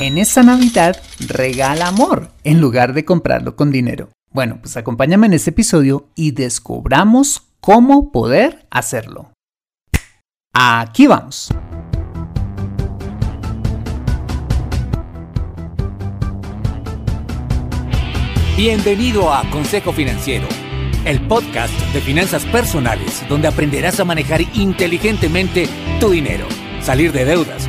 En esta Navidad regala amor en lugar de comprarlo con dinero. Bueno, pues acompáñame en este episodio y descubramos cómo poder hacerlo. Aquí vamos. Bienvenido a Consejo Financiero, el podcast de finanzas personales donde aprenderás a manejar inteligentemente tu dinero, salir de deudas,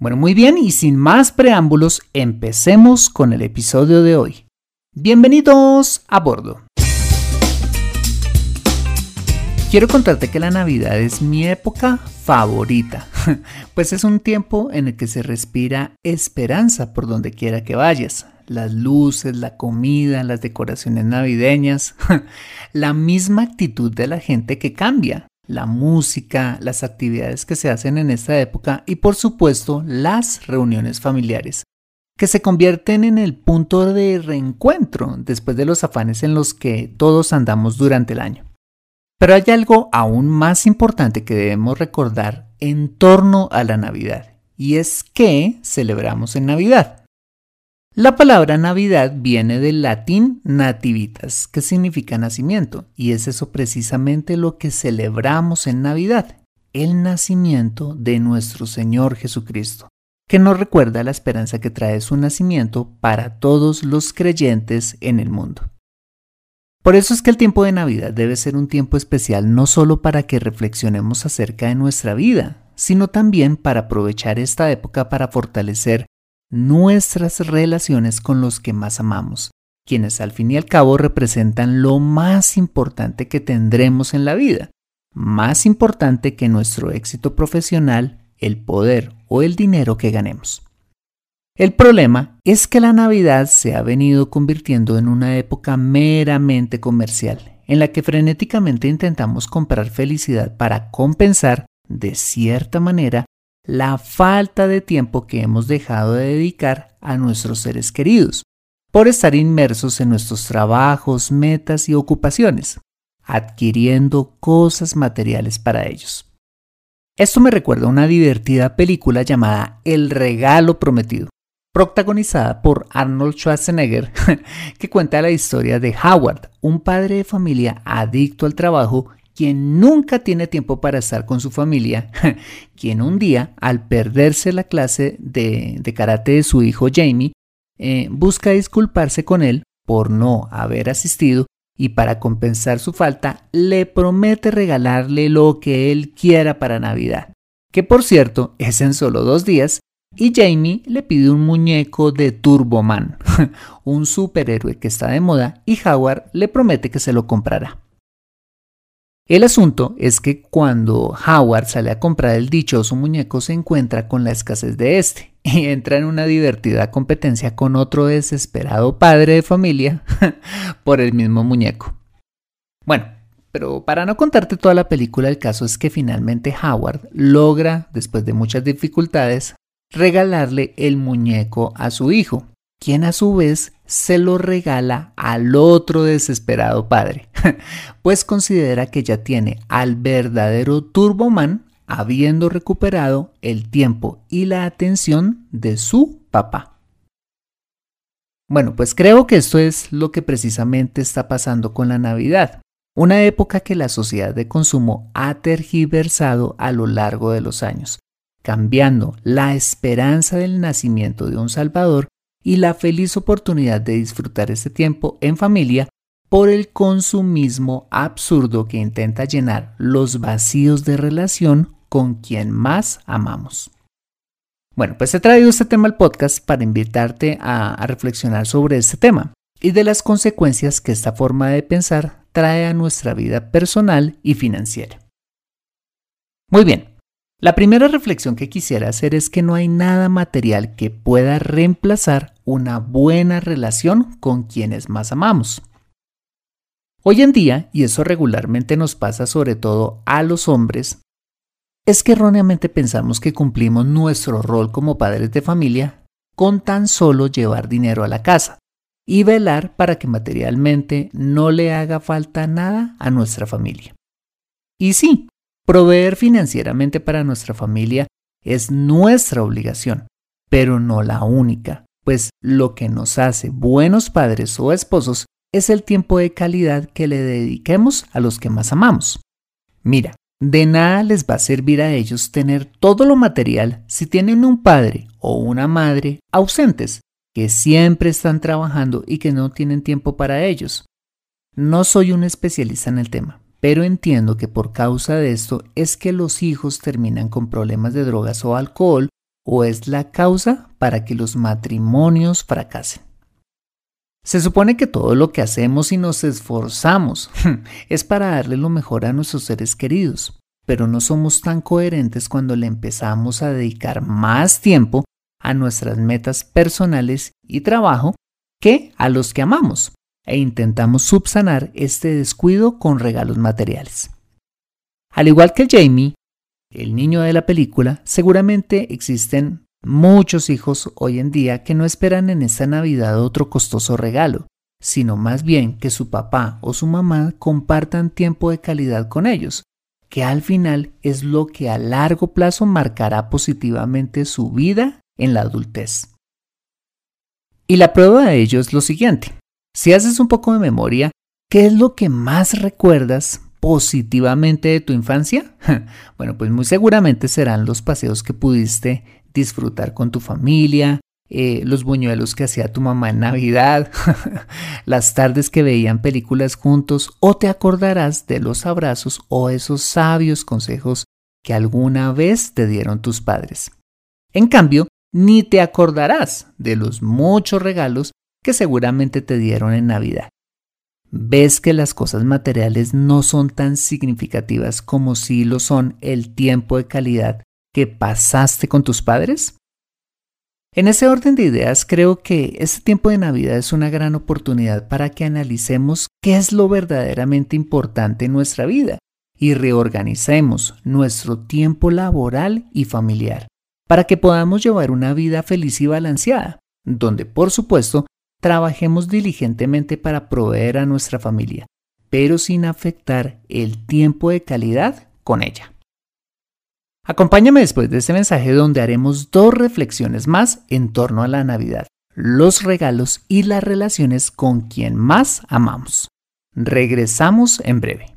Bueno, muy bien, y sin más preámbulos, empecemos con el episodio de hoy. Bienvenidos a bordo. Quiero contarte que la Navidad es mi época favorita, pues es un tiempo en el que se respira esperanza por donde quiera que vayas las luces, la comida, las decoraciones navideñas, la misma actitud de la gente que cambia, la música, las actividades que se hacen en esta época y por supuesto las reuniones familiares, que se convierten en el punto de reencuentro después de los afanes en los que todos andamos durante el año. Pero hay algo aún más importante que debemos recordar en torno a la Navidad, y es que celebramos en Navidad. La palabra Navidad viene del latín nativitas, que significa nacimiento, y es eso precisamente lo que celebramos en Navidad, el nacimiento de nuestro Señor Jesucristo, que nos recuerda la esperanza que trae su nacimiento para todos los creyentes en el mundo. Por eso es que el tiempo de Navidad debe ser un tiempo especial no solo para que reflexionemos acerca de nuestra vida, sino también para aprovechar esta época para fortalecer nuestras relaciones con los que más amamos, quienes al fin y al cabo representan lo más importante que tendremos en la vida, más importante que nuestro éxito profesional, el poder o el dinero que ganemos. El problema es que la Navidad se ha venido convirtiendo en una época meramente comercial, en la que frenéticamente intentamos comprar felicidad para compensar, de cierta manera, la falta de tiempo que hemos dejado de dedicar a nuestros seres queridos, por estar inmersos en nuestros trabajos, metas y ocupaciones, adquiriendo cosas materiales para ellos. Esto me recuerda a una divertida película llamada El regalo prometido, protagonizada por Arnold Schwarzenegger, que cuenta la historia de Howard, un padre de familia adicto al trabajo quien nunca tiene tiempo para estar con su familia, quien un día, al perderse la clase de, karate de su hijo Jamie, eh, busca disculparse con él por no haber asistido y para compensar su falta le promete regalarle lo que él quiera para Navidad, que por cierto es en solo dos días, y Jamie le pide un muñeco de Turboman, un superhéroe que está de moda, y Howard le promete que se lo comprará. El asunto es que cuando Howard sale a comprar el dichoso muñeco se encuentra con la escasez de este y entra en una divertida competencia con otro desesperado padre de familia por el mismo muñeco. Bueno, pero para no contarte toda la película, el caso es que finalmente Howard logra, después de muchas dificultades, regalarle el muñeco a su hijo, quien a su vez se lo regala al otro desesperado padre, pues considera que ya tiene al verdadero Turboman habiendo recuperado el tiempo y la atención de su papá. Bueno, pues creo que esto es lo que precisamente está pasando con la Navidad, una época que la sociedad de consumo ha tergiversado a lo largo de los años, cambiando la esperanza del nacimiento de un Salvador y la feliz oportunidad de disfrutar este tiempo en familia por el consumismo absurdo que intenta llenar los vacíos de relación con quien más amamos. Bueno, pues he traído este tema al podcast para invitarte a, reflexionar sobre este tema y de las consecuencias que esta forma de pensar trae a nuestra vida personal y financiera. Muy bien, la primera reflexión que quisiera hacer es que no hay nada material que pueda reemplazar una buena relación con quienes más amamos. Hoy en día, y eso regularmente nos pasa sobre todo a los hombres, es que erróneamente pensamos que cumplimos nuestro rol como padres de familia con tan solo llevar dinero a la casa y velar para que materialmente no le haga falta nada a nuestra familia. Y sí, proveer financieramente para nuestra familia es nuestra obligación, pero no la única, pues lo que nos hace buenos padres o esposos es el tiempo de calidad que le dediquemos a los que más amamos. Mira, de nada les va a servir a ellos tener todo lo material si tienen un padre o una madre ausentes, que siempre están trabajando y que no tienen tiempo para ellos. No soy un especialista en el tema, pero entiendo que por causa de esto es que los hijos terminan con problemas de drogas o alcohol o es la causa para que los matrimonios fracasen. Se supone que todo lo que hacemos y nos esforzamos es para darle lo mejor a nuestros seres queridos, pero no somos tan coherentes cuando le empezamos a dedicar más tiempo a nuestras metas personales y trabajo que a los que amamos, e intentamos subsanar este descuido con regalos materiales. Al igual que Jamie, el niño de la película, seguramente existen Muchos hijos hoy en día que no esperan en esta Navidad otro costoso regalo, sino más bien que su papá o su mamá compartan tiempo de calidad con ellos, que al final es lo que a largo plazo marcará positivamente su vida en la adultez. Y la prueba de ello es lo siguiente. Si haces un poco de memoria, ¿qué es lo que más recuerdas positivamente de tu infancia? Bueno, pues muy seguramente serán los paseos que pudiste disfrutar con tu familia, eh, los buñuelos que hacía tu mamá en Navidad, las tardes que veían películas juntos, o te acordarás de los abrazos o esos sabios consejos que alguna vez te dieron tus padres. En cambio, ni te acordarás de los muchos regalos que seguramente te dieron en Navidad. ¿Ves que las cosas materiales no son tan significativas como si lo son el tiempo de calidad que pasaste con tus padres? En ese orden de ideas, creo que este tiempo de Navidad es una gran oportunidad para que analicemos qué es lo verdaderamente importante en nuestra vida y reorganicemos nuestro tiempo laboral y familiar para que podamos llevar una vida feliz y balanceada, donde por supuesto trabajemos diligentemente para proveer a nuestra familia, pero sin afectar el tiempo de calidad con ella. Acompáñame después de este mensaje donde haremos dos reflexiones más en torno a la Navidad, los regalos y las relaciones con quien más amamos. Regresamos en breve.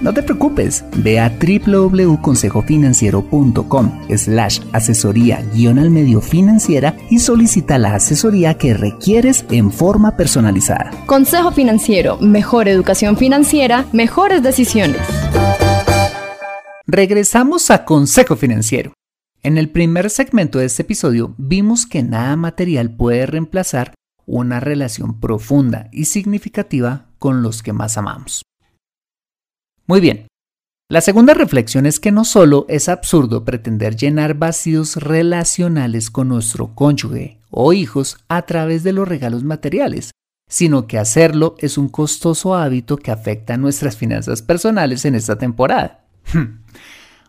No te preocupes, ve a www.consejofinanciero.com slash asesoría guion al medio financiera y solicita la asesoría que requieres en forma personalizada. Consejo Financiero, mejor educación financiera, mejores decisiones. Regresamos a Consejo Financiero. En el primer segmento de este episodio vimos que nada material puede reemplazar una relación profunda y significativa con los que más amamos. Muy bien. La segunda reflexión es que no solo es absurdo pretender llenar vacíos relacionales con nuestro cónyuge o hijos a través de los regalos materiales, sino que hacerlo es un costoso hábito que afecta a nuestras finanzas personales en esta temporada.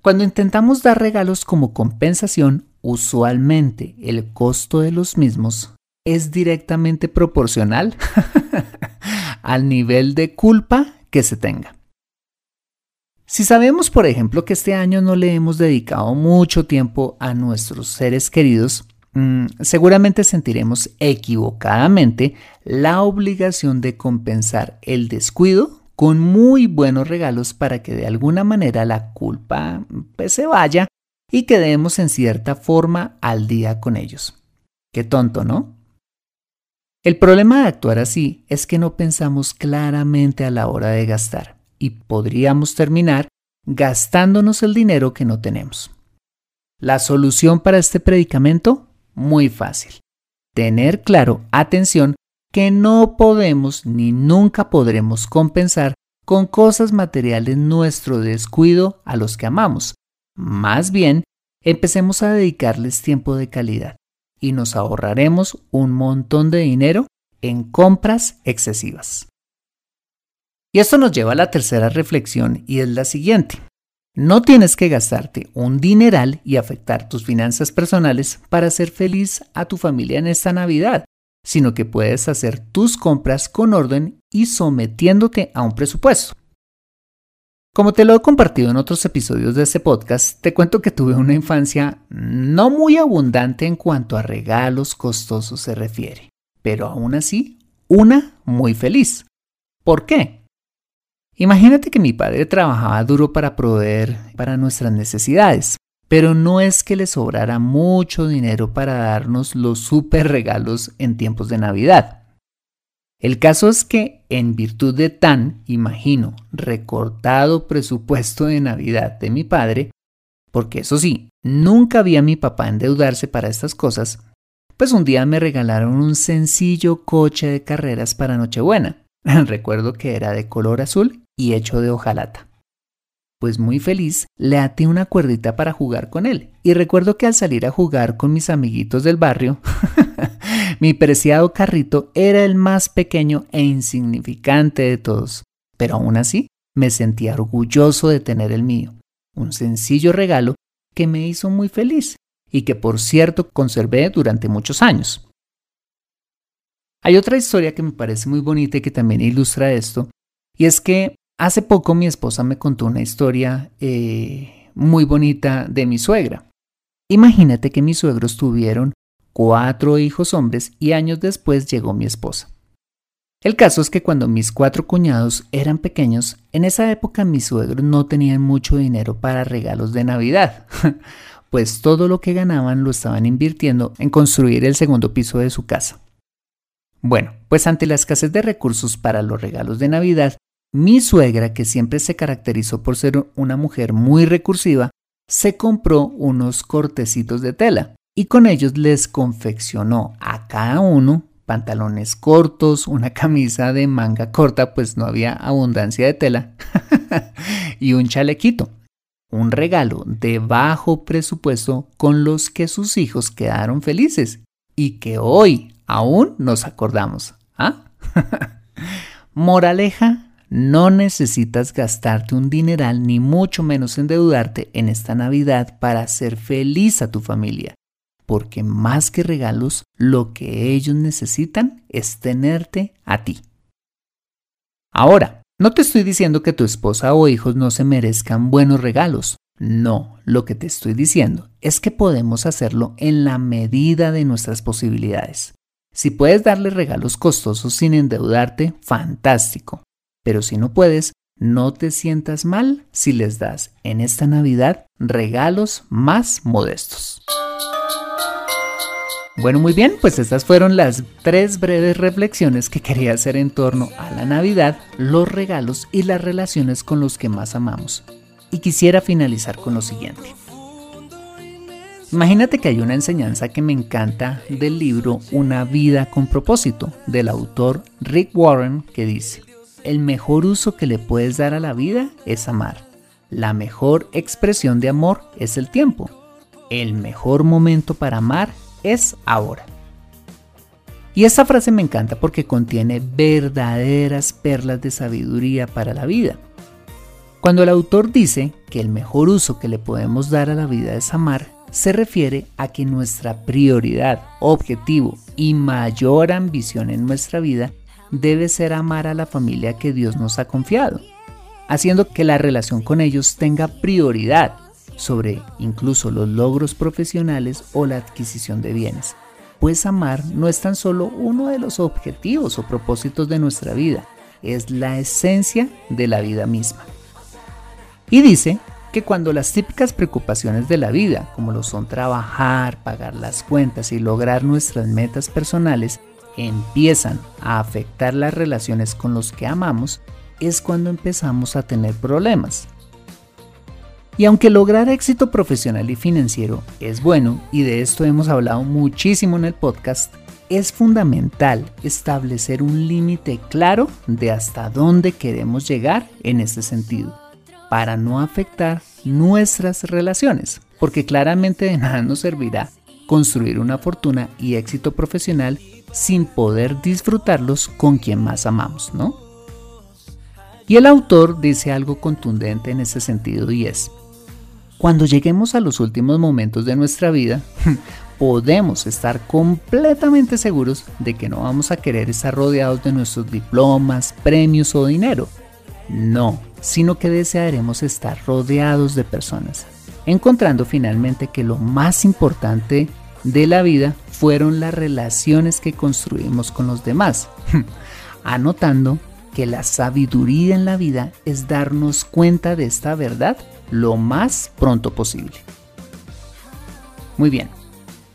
Cuando intentamos dar regalos como compensación, usualmente el costo de los mismos es directamente proporcional al nivel de culpa que se tenga. Si sabemos, por ejemplo, que este año no le hemos dedicado mucho tiempo a nuestros seres queridos, mm, seguramente sentiremos equivocadamente la obligación de compensar el descuido con muy buenos regalos para que de alguna manera la culpa pues, se vaya y quedemos en cierta forma al día con ellos. Qué tonto, ¿no? El problema de actuar así es que no pensamos claramente a la hora de gastar y podríamos terminar gastándonos el dinero que no tenemos. La solución para este predicamento, muy fácil. Tener claro, atención, que no podemos ni nunca podremos compensar con cosas materiales nuestro descuido a los que amamos. Más bien, empecemos a dedicarles tiempo de calidad y nos ahorraremos un montón de dinero en compras excesivas. Y esto nos lleva a la tercera reflexión y es la siguiente. No tienes que gastarte un dineral y afectar tus finanzas personales para ser feliz a tu familia en esta Navidad, sino que puedes hacer tus compras con orden y sometiéndote a un presupuesto. Como te lo he compartido en otros episodios de este podcast, te cuento que tuve una infancia no muy abundante en cuanto a regalos costosos se refiere, pero aún así, una muy feliz. ¿Por qué? Imagínate que mi padre trabajaba duro para proveer para nuestras necesidades, pero no es que le sobrara mucho dinero para darnos los super regalos en tiempos de Navidad. El caso es que, en virtud de tan, imagino, recortado presupuesto de Navidad de mi padre, porque eso sí, nunca vi a mi papá endeudarse para estas cosas, pues un día me regalaron un sencillo coche de carreras para Nochebuena. Recuerdo que era de color azul y hecho de hojalata. Pues muy feliz, le até una cuerdita para jugar con él. Y recuerdo que al salir a jugar con mis amiguitos del barrio, mi preciado carrito era el más pequeño e insignificante de todos. Pero aún así, me sentía orgulloso de tener el mío. Un sencillo regalo que me hizo muy feliz y que por cierto conservé durante muchos años. Hay otra historia que me parece muy bonita y que también ilustra esto, y es que Hace poco mi esposa me contó una historia eh, muy bonita de mi suegra. Imagínate que mis suegros tuvieron cuatro hijos hombres y años después llegó mi esposa. El caso es que cuando mis cuatro cuñados eran pequeños, en esa época mis suegros no tenían mucho dinero para regalos de Navidad, pues todo lo que ganaban lo estaban invirtiendo en construir el segundo piso de su casa. Bueno, pues ante la escasez de recursos para los regalos de Navidad, mi suegra, que siempre se caracterizó por ser una mujer muy recursiva, se compró unos cortecitos de tela y con ellos les confeccionó a cada uno pantalones cortos, una camisa de manga corta, pues no había abundancia de tela, y un chalequito. Un regalo de bajo presupuesto con los que sus hijos quedaron felices y que hoy aún nos acordamos. ¿Ah? Moraleja no necesitas gastarte un dineral ni mucho menos endeudarte en esta Navidad para hacer feliz a tu familia, porque más que regalos, lo que ellos necesitan es tenerte a ti. Ahora, no te estoy diciendo que tu esposa o hijos no se merezcan buenos regalos. No, lo que te estoy diciendo es que podemos hacerlo en la medida de nuestras posibilidades. Si puedes darle regalos costosos sin endeudarte, fantástico. Pero si no puedes, no te sientas mal si les das en esta Navidad regalos más modestos. Bueno, muy bien, pues estas fueron las tres breves reflexiones que quería hacer en torno a la Navidad, los regalos y las relaciones con los que más amamos. Y quisiera finalizar con lo siguiente. Imagínate que hay una enseñanza que me encanta del libro Una vida con propósito, del autor Rick Warren, que dice, el mejor uso que le puedes dar a la vida es amar. La mejor expresión de amor es el tiempo. El mejor momento para amar es ahora. Y esta frase me encanta porque contiene verdaderas perlas de sabiduría para la vida. Cuando el autor dice que el mejor uso que le podemos dar a la vida es amar, se refiere a que nuestra prioridad, objetivo y mayor ambición en nuestra vida debe ser amar a la familia que Dios nos ha confiado, haciendo que la relación con ellos tenga prioridad sobre incluso los logros profesionales o la adquisición de bienes. Pues amar no es tan solo uno de los objetivos o propósitos de nuestra vida, es la esencia de la vida misma. Y dice que cuando las típicas preocupaciones de la vida, como lo son trabajar, pagar las cuentas y lograr nuestras metas personales, empiezan a afectar las relaciones con los que amamos, es cuando empezamos a tener problemas. Y aunque lograr éxito profesional y financiero es bueno, y de esto hemos hablado muchísimo en el podcast, es fundamental establecer un límite claro de hasta dónde queremos llegar en este sentido, para no afectar nuestras relaciones, porque claramente de nada nos servirá construir una fortuna y éxito profesional sin poder disfrutarlos con quien más amamos, ¿no? Y el autor dice algo contundente en ese sentido y es, cuando lleguemos a los últimos momentos de nuestra vida, podemos estar completamente seguros de que no vamos a querer estar rodeados de nuestros diplomas, premios o dinero. No, sino que desearemos estar rodeados de personas, encontrando finalmente que lo más importante de la vida fueron las relaciones que construimos con los demás, anotando que la sabiduría en la vida es darnos cuenta de esta verdad lo más pronto posible. Muy bien,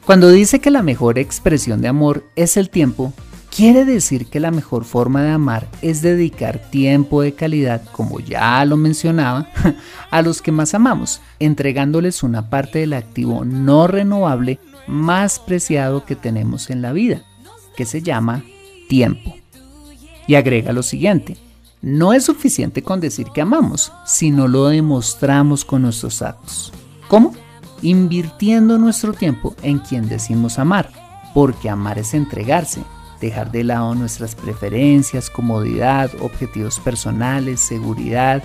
cuando dice que la mejor expresión de amor es el tiempo, quiere decir que la mejor forma de amar es dedicar tiempo de calidad, como ya lo mencionaba, a los que más amamos, entregándoles una parte del activo no renovable más preciado que tenemos en la vida, que se llama tiempo. Y agrega lo siguiente, no es suficiente con decir que amamos, sino lo demostramos con nuestros actos. ¿Cómo? Invirtiendo nuestro tiempo en quien decimos amar, porque amar es entregarse, dejar de lado nuestras preferencias, comodidad, objetivos personales, seguridad,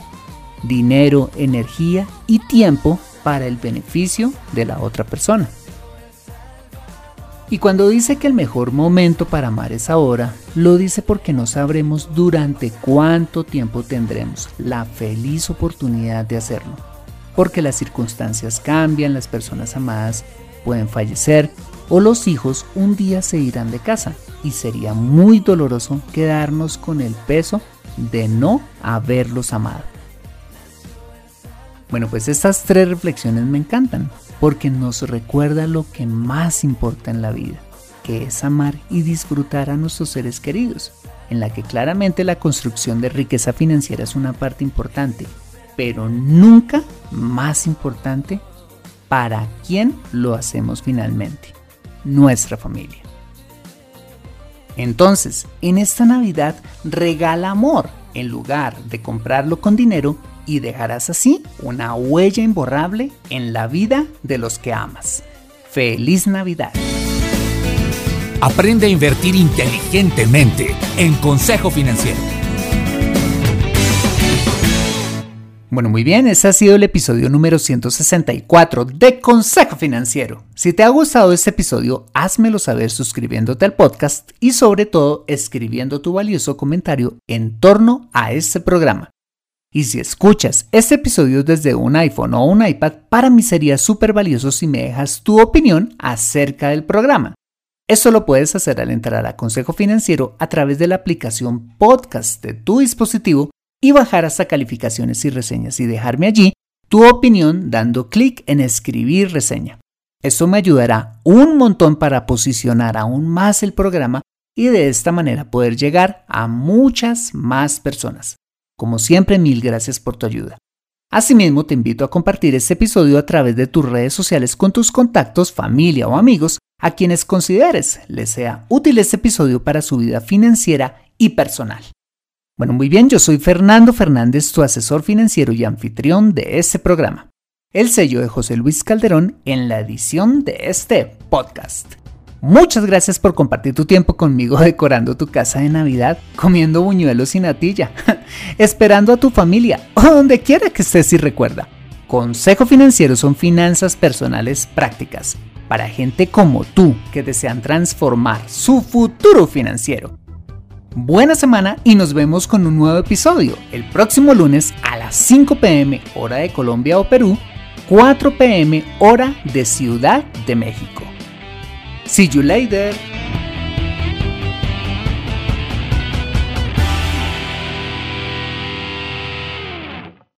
dinero, energía y tiempo para el beneficio de la otra persona. Y cuando dice que el mejor momento para amar es ahora, lo dice porque no sabremos durante cuánto tiempo tendremos la feliz oportunidad de hacerlo. Porque las circunstancias cambian, las personas amadas pueden fallecer o los hijos un día se irán de casa y sería muy doloroso quedarnos con el peso de no haberlos amado. Bueno, pues estas tres reflexiones me encantan porque nos recuerda lo que más importa en la vida, que es amar y disfrutar a nuestros seres queridos, en la que claramente la construcción de riqueza financiera es una parte importante, pero nunca más importante para quién lo hacemos finalmente, nuestra familia. Entonces, en esta Navidad regala amor en lugar de comprarlo con dinero y dejarás así una huella imborrable en la vida de los que amas. Feliz Navidad. Aprende a invertir inteligentemente en Consejo Financiero. Bueno, muy bien, ese ha sido el episodio número 164 de Consejo Financiero. Si te ha gustado este episodio, házmelo saber suscribiéndote al podcast y sobre todo escribiendo tu valioso comentario en torno a este programa. Y si escuchas este episodio desde un iPhone o un iPad, para mí sería súper valioso si me dejas tu opinión acerca del programa. Esto lo puedes hacer al entrar a Consejo Financiero a través de la aplicación podcast de tu dispositivo y bajar hasta calificaciones y reseñas y dejarme allí tu opinión dando clic en escribir reseña. Esto me ayudará un montón para posicionar aún más el programa y de esta manera poder llegar a muchas más personas. Como siempre, mil gracias por tu ayuda. Asimismo, te invito a compartir este episodio a través de tus redes sociales con tus contactos, familia o amigos a quienes consideres les sea útil este episodio para su vida financiera y personal. Bueno, muy bien, yo soy Fernando Fernández, tu asesor financiero y anfitrión de este programa. El sello de José Luis Calderón en la edición de este podcast. Muchas gracias por compartir tu tiempo conmigo decorando tu casa de Navidad, comiendo buñuelos y natilla, esperando a tu familia o donde quiera que estés y recuerda. Consejo Financiero son finanzas personales prácticas para gente como tú que desean transformar su futuro financiero. Buena semana y nos vemos con un nuevo episodio el próximo lunes a las 5 pm hora de Colombia o Perú, 4 pm hora de Ciudad de México. See you later.